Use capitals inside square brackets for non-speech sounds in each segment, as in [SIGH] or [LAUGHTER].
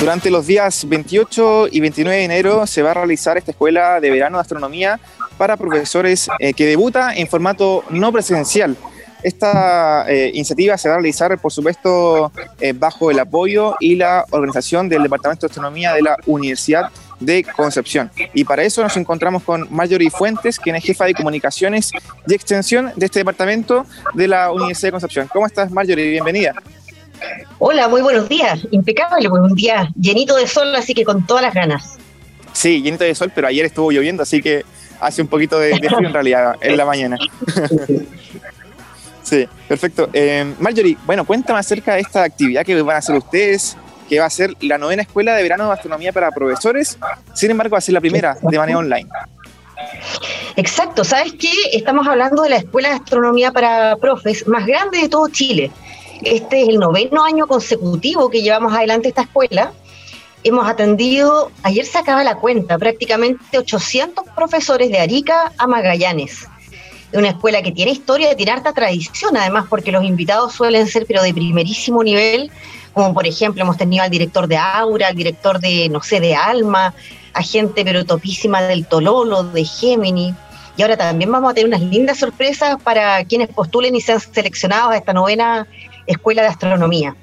Durante los días 28 y 29 de enero se va a realizar esta escuela de verano de astronomía para profesores eh, que debuta en formato no presencial. Esta eh, iniciativa se va a realizar, por supuesto, eh, bajo el apoyo y la organización del Departamento de Astronomía de la Universidad de Concepción. Y para eso nos encontramos con Marjorie Fuentes, quien es jefa de comunicaciones y extensión de este departamento de la Universidad de Concepción. ¿Cómo estás, Marjorie? Bienvenida. Hola, muy buenos días. Impecable, pues un día llenito de sol, así que con todas las ganas. Sí, llenito de sol, pero ayer estuvo lloviendo, así que hace un poquito de, frío en realidad en la mañana. [LAUGHS] sí, perfecto. Eh, Marjorie, bueno, cuéntame acerca de esta actividad que van a hacer ustedes, que va a ser la novena escuela de verano de astronomía para profesores. Sin embargo, va a ser la primera de manera online. Exacto, ¿sabes qué? Estamos hablando de la escuela de astronomía para profes más grande de todo Chile. Este es el noveno año consecutivo que llevamos adelante esta escuela. Hemos atendido, ayer se acaba la cuenta, prácticamente 800 profesores de Arica a Magallanes. Es una escuela que tiene historia, tiene harta tradición, además, porque los invitados suelen ser, pero de primerísimo nivel, como por ejemplo hemos tenido al director de Aura, al director de, no sé, de Alma, a gente pero topísima del Tololo, de Gemini. Y ahora también vamos a tener unas lindas sorpresas para quienes postulen y sean seleccionados a esta novena Escuela de Astronomía.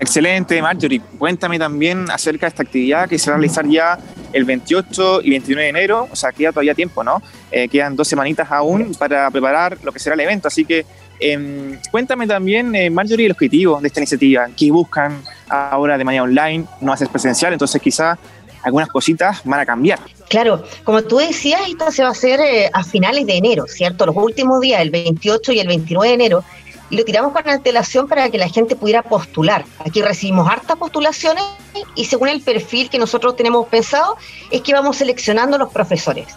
Excelente, Marjorie. Cuéntame también acerca de esta actividad que se va a realizar ya el 28 y 29 de enero, o sea, queda todavía tiempo, ¿no? Eh, quedan dos semanitas aún para preparar lo que será el evento, así que em, cuéntame también, eh, Marjorie, el objetivo de esta iniciativa, qué buscan ahora de manera online, no ser presencial, entonces quizás algunas cositas van a cambiar. Claro, como tú decías, esto se va a hacer eh, a finales de enero, ¿cierto? Los últimos días, el 28 y el 29 de enero, lo tiramos con antelación para que la gente pudiera postular. Aquí recibimos hartas postulaciones y según el perfil que nosotros tenemos pensado es que vamos seleccionando los profesores.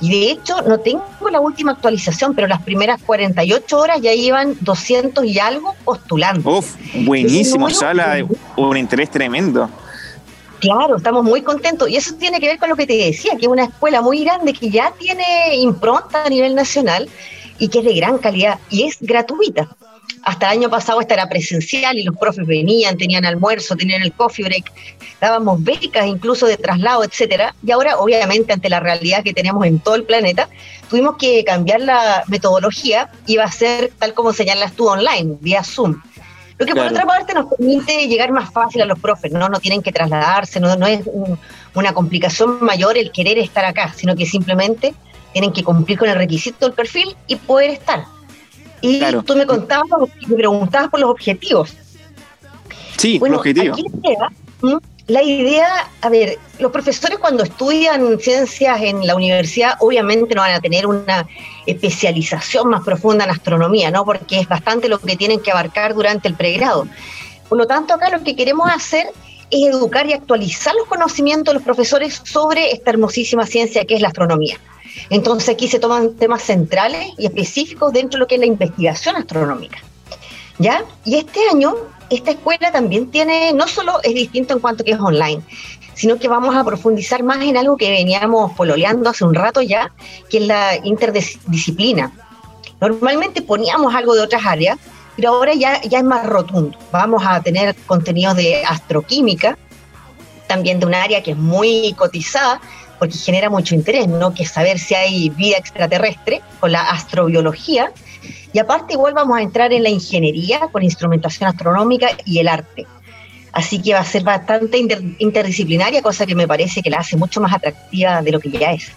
Y de hecho, no tengo la última actualización, pero las primeras 48 horas ya llevan 200 y algo postulando. Uf, buenísimo, Sala, un interés tremendo. Claro, estamos muy contentos. Y eso tiene que ver con lo que te decía, que es una escuela muy grande que ya tiene impronta a nivel nacional y que es de gran calidad y es gratuita hasta el año pasado esta era presencial y los profes venían, tenían almuerzo, tenían el coffee break, dábamos becas incluso de traslado, etcétera. Y ahora, obviamente, ante la realidad que tenemos en todo el planeta, tuvimos que cambiar la metodología y va a ser tal como señalas tú online, vía Zoom. Lo que por otra parte nos permite llegar más fácil a los profes, no, no tienen que trasladarse, no, no es una complicación mayor el querer estar acá, sino que simplemente tienen que cumplir con el requisito del perfil y poder estar. Y tú me contabas, me preguntabas por los objetivos. Sí, bueno, objetivos. la idea, a ver, los profesores cuando estudian ciencias en la universidad obviamente no van a tener una especialización más profunda en astronomía, ¿no? Porque es bastante lo que tienen que abarcar durante el pregrado. Por lo tanto, acá lo que queremos hacer es educar y actualizar los conocimientos de los profesores sobre esta hermosísima ciencia que es la astronomía. Entonces aquí se toman temas centrales y específicos dentro de lo que es la investigación astronómica. ¿Ya? Y este año, esta escuela también tiene, no solo es distinto en cuanto que es online, sino que vamos a profundizar más en algo que veníamos pololeando hace un rato ya, que es la interdisciplina. Normalmente poníamos algo de otras áreas, pero ahora ya, ya es más rotundo. Vamos a tener contenidos de astroquímica, también de un área que es muy cotizada, porque genera mucho interés, ¿no? Que saber si hay vida extraterrestre con la astrobiología. Y aparte igual vamos a entrar en la ingeniería con instrumentación astronómica y el arte. Así que va a ser bastante interdisciplinaria, cosa que me parece que la hace mucho más atractiva de lo que ya es.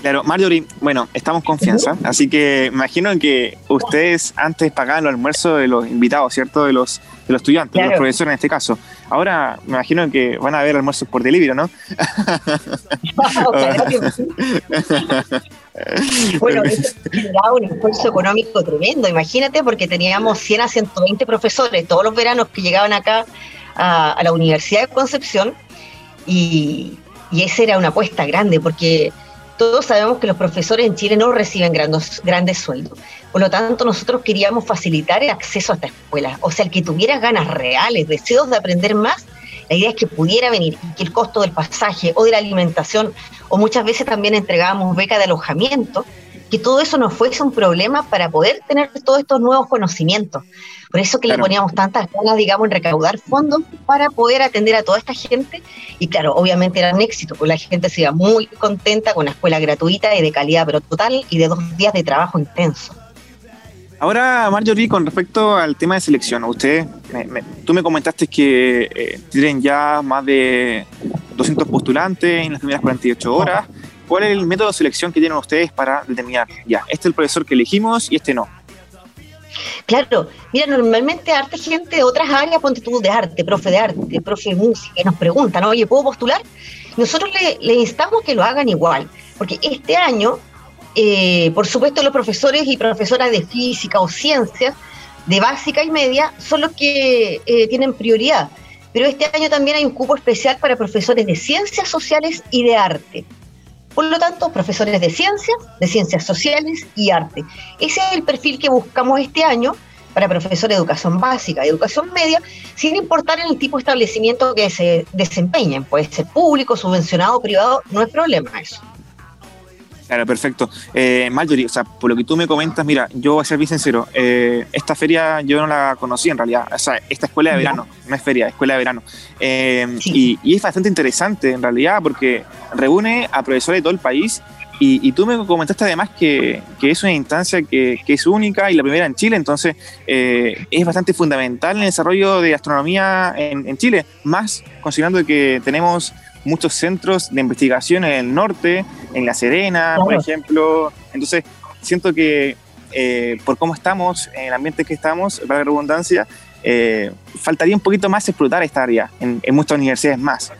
Claro, Marjorie, bueno, estamos confianza, así que imagino que ustedes antes pagaban el almuerzo de los invitados, ¿cierto? De los, de los estudiantes, de los profesores en este caso. Ahora me imagino que van a haber almuerzos por delivery, ¿no? [LAUGHS] bueno, eso un esfuerzo económico tremendo, imagínate, porque teníamos 100 a 120 profesores todos los veranos que llegaban acá a, la Universidad de Concepción y, y esa era una apuesta grande, porque todos sabemos que los profesores en Chile no reciben grandes, grandes sueldos. Por lo tanto, nosotros queríamos facilitar el acceso a esta escuela. O sea, el que tuviera ganas reales, deseos de aprender más, la idea es que pudiera venir y que el costo del pasaje o de la alimentación, o muchas veces también entregábamos beca de alojamiento, que todo eso no fuese un problema para poder tener todos estos nuevos conocimientos. Por eso que le poníamos tantas ganas, digamos, en recaudar fondos para poder atender a toda esta gente. Y claro, obviamente era un éxito, porque la gente se iba muy contenta con una escuela gratuita y de calidad, pero total, y de dos días de trabajo intenso. Ahora, Marjorie, con respecto al tema de selección, usted, tú me comentaste que eh, tienen ya más de 200 postulantes en las primeras 48 horas. ¿Cuál es el método de selección que tienen ustedes para determinar, ya, este es el profesor que elegimos y este no? Claro, mira, normalmente arte gente de otras áreas, ponte tú de arte, profe de arte, profe de música, y nos preguntan, oye, ¿puedo postular? Nosotros le, instamos que lo hagan igual, porque este año, eh, por supuesto, los profesores y profesoras de física o ciencias, de básica y media, son los que eh, tienen prioridad. Pero este año también hay un cupo especial para profesores de ciencias sociales y de arte. Por lo tanto, profesores de ciencias, de ciencias sociales y arte. Ese es el perfil que buscamos este año para profesores de educación básica y educación media, sin importar el tipo de establecimiento que se desempeñen. Puede ser público, subvencionado, privado, no es problema eso. Claro, perfecto. Eh, Marjorie, o sea, por lo que tú me comentas, mira, yo voy a ser bien sincero, eh, esta feria yo no la conocí en realidad, o sea, esta escuela de verano, no es feria, es escuela de verano. Eh, y, es bastante interesante en realidad porque reúne a profesores de todo el país y, tú me comentaste además que, es una instancia que, es única y la primera en Chile, entonces eh, es bastante fundamental en el desarrollo de astronomía en, en Chile, más considerando que tenemos muchos centros de investigación en el norte, en La Serena, por ejemplo. Entonces, siento que eh, por cómo estamos, en el ambiente que estamos, para la redundancia, eh, faltaría un poquito más explotar esta área en, muchas universidades más.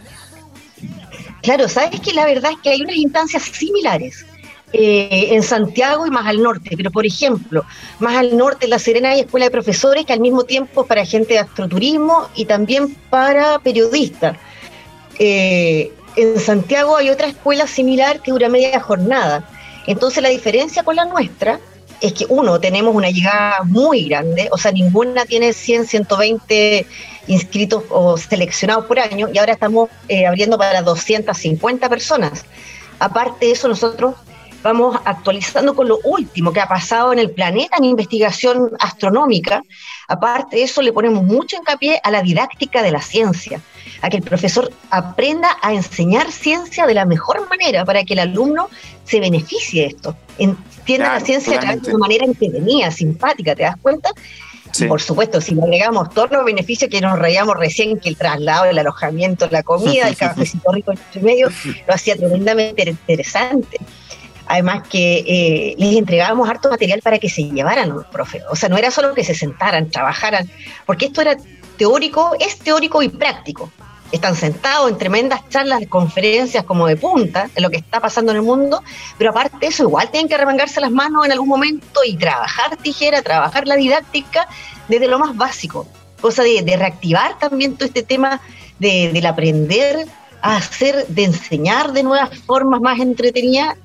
Claro, sabes que la verdad es que hay unas instancias similares. Eh, en Santiago y más al norte, pero por ejemplo, más al norte en La Serena hay escuela de profesores que al mismo tiempo para gente de astroturismo y también para periodistas. Eh, en Santiago hay otra escuela similar que dura media jornada. Entonces la diferencia con la nuestra es que uno, tenemos una llegada muy grande, o sea, ninguna tiene 100, 120 inscritos o seleccionados por año y ahora estamos eh, abriendo para 250 personas. Aparte de eso, nosotros vamos actualizando con lo último que ha pasado en el planeta en investigación astronómica. Aparte de eso, le ponemos mucho hincapié a la didáctica de la ciencia a que el profesor aprenda a enseñar ciencia de la mejor manera para que el alumno se beneficie de esto, entienda la ciencia de una manera entretenida, simpática, ¿te das cuenta? Por supuesto, si le agregamos todos los beneficios que nos reíamos recién, que el traslado, el alojamiento, la comida, el [LAUGHS] cafecito rico en medio, lo hacía tremendamente interesante. Además que eh, les entregábamos harto material para que se llevaran los profes. O sea, no era solo que se sentaran, trabajaran, porque esto era teórico, es teórico y práctico están sentados en tremendas charlas, conferencias como de punta en lo que está pasando en el mundo, pero aparte de eso, igual tienen que remangarse las manos en algún momento y trabajar tijera, trabajar la didáctica desde lo más básico, cosa de, reactivar también todo este tema de, del aprender a hacer, de enseñar de nuevas formas más entretenidas.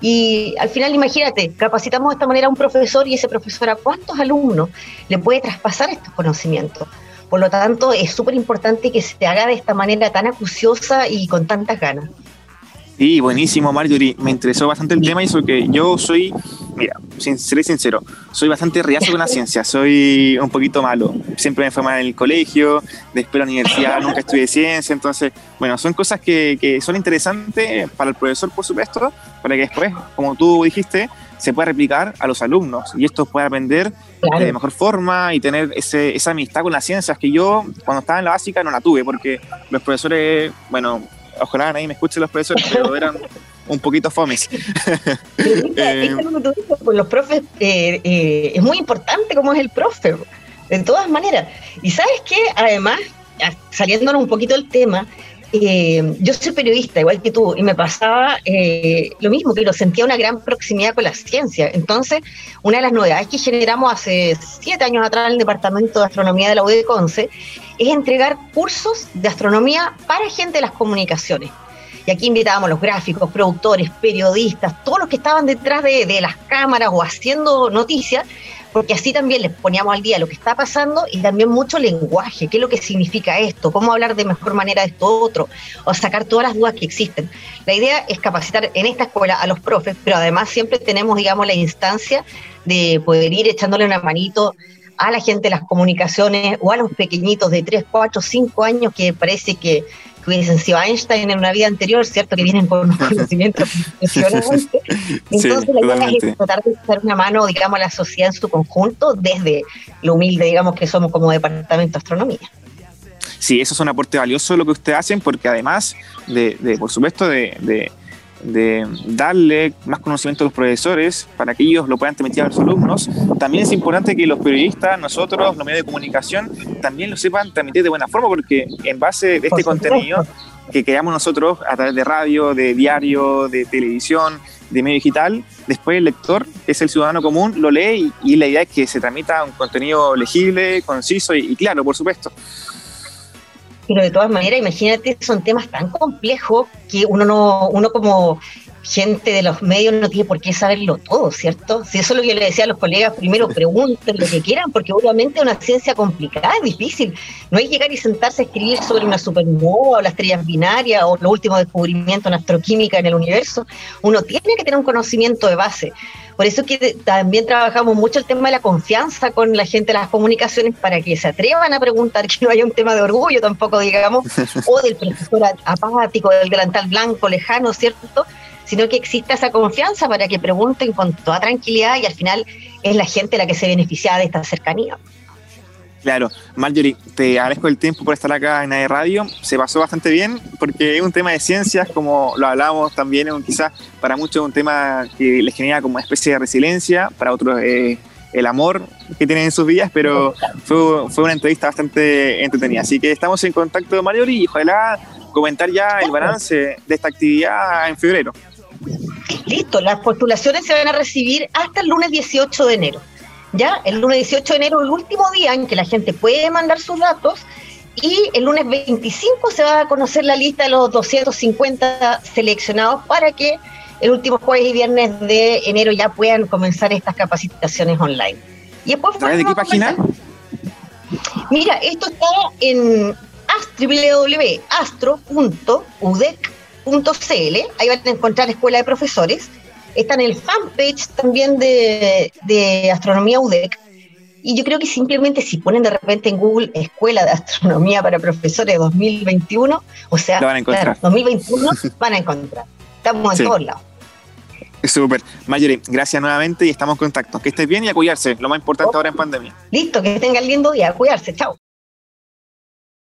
Y al final, imagínate, capacitamos de esta manera a un profesor y ese profesor a cuántos alumnos le puede traspasar estos conocimientos. Por lo tanto, es súper importante que se haga de esta manera tan acuciosa y con tantas ganas. Sí, buenísimo, Marjorie. Me interesó bastante el tema y eso que yo soy, mira, seré sincero, soy bastante riazo con la [LAUGHS] ciencia, soy un poquito malo. Siempre me fue mal en el colegio, después de la universidad [LAUGHS] nunca estudié ciencia, entonces, bueno, son cosas que, que son interesantes para el profesor, por supuesto, para que después, como tú dijiste, se pueda replicar a los alumnos y esto puede aprender de mejor forma y tener ese, esa amistad con las ciencias que yo cuando estaba en la básica no la tuve porque los profesores, bueno, ojalá nadie me escuche los profesores, pero [LAUGHS] eran un poquito fomes. [LAUGHS] eh, los profes, eh, eh, es muy importante cómo es el profe, de todas maneras. Y sabes qué, además, saliéndonos un poquito del tema, eh, yo soy periodista, igual que tú, y me pasaba eh, lo mismo, lo sentía una gran proximidad con la ciencia. Entonces, una de las novedades que generamos hace siete años atrás en el Departamento de Astronomía de la UD Conce es entregar cursos de astronomía para gente de las comunicaciones. Y aquí invitábamos a los gráficos, productores, periodistas, todos los que estaban detrás de, de las cámaras o haciendo noticias, porque así también les poníamos al día lo que está pasando y también mucho lenguaje, qué es lo que significa esto, cómo hablar de mejor manera de esto otro, o sacar todas las dudas que existen. La idea es capacitar en esta escuela a los profes, pero además siempre tenemos, digamos, la instancia de poder ir echándole una manito a la gente de las comunicaciones o a los pequeñitos de 3, 4, 5 años que parece que, que hubiesen sido Einstein en una vida anterior, ¿cierto? Que vienen con unos [LAUGHS] conocimientos impresionantes. Entonces, la idea es tratar de echar una mano, digamos, a la sociedad en su conjunto, desde lo humilde, digamos, que somos como Departamento de Astronomía. Sí, eso es un aporte valioso lo que ustedes hacen, porque además de, de por supuesto, de de darle más conocimiento a los profesores para que ellos lo puedan transmitir a los alumnos. También es importante que los periodistas, nosotros, los medios de comunicación, también lo sepan transmitir de buena forma, porque en base de este contenido que creamos nosotros a través de radio, de diario, de televisión, de medio digital, después el lector, que es el ciudadano común, lo lee y, la idea es que se transmita un contenido legible, conciso y claro, por supuesto. Pero de todas maneras, imagínate, son temas tan complejos que uno no, uno como gente de los medios no tiene por qué saberlo todo, ¿cierto? Si eso es lo que yo le decía a los colegas, primero pregunten lo que quieran, porque obviamente es una ciencia complicada, es difícil. No hay llegar y sentarse a escribir sobre una supernova o las estrellas binarias o los últimos descubrimientos en astroquímica en el universo. Uno tiene que tener un conocimiento de base. Por eso que también trabajamos mucho el tema de la confianza con la gente de las comunicaciones para que se atrevan a preguntar, que no haya un tema de orgullo tampoco, digamos, [LAUGHS] o del profesor apático, del delantal blanco, lejano, ¿cierto? Sino que exista esa confianza para que pregunten con toda tranquilidad y al final es la gente la que se beneficia de esta cercanía. Claro, Marjorie, te agradezco el tiempo por estar acá en AE Radio. Se pasó bastante bien porque es un tema de ciencias, como lo hablábamos también, quizás para muchos un tema que les genera como una especie de resiliencia, para otros eh, el amor que tienen en sus vidas, pero fue, fue una entrevista bastante entretenida. Así que estamos en contacto, Marjorie, y ojalá comentar ya el balance de esta actividad en febrero. Listo, las postulaciones se van a recibir hasta el lunes 18 de enero. ¿ya? El lunes 18 de enero, el último día en que la gente puede mandar sus datos, y el lunes 25 se va a conocer la lista de los 250 seleccionados para que el último jueves y viernes de enero ya puedan comenzar estas capacitaciones online. Y después, ¿De qué página? Mira, esto está en www.astro.udec.cl, ahí van a encontrar Escuela de Profesores, está en el fanpage también de, Astronomía UDEC. Y yo creo que simplemente si ponen de repente en Google Escuela de Astronomía para Profesores 2021, o sea, van a encontrar. 2021 [LAUGHS] van a encontrar. Estamos en todos lados. Súper. Mayuri, gracias nuevamente y estamos en contacto. Que estés bien y a cuidarse, lo más importante ahora en pandemia. Listo, que tengan lindo día, a cuidarse, chao.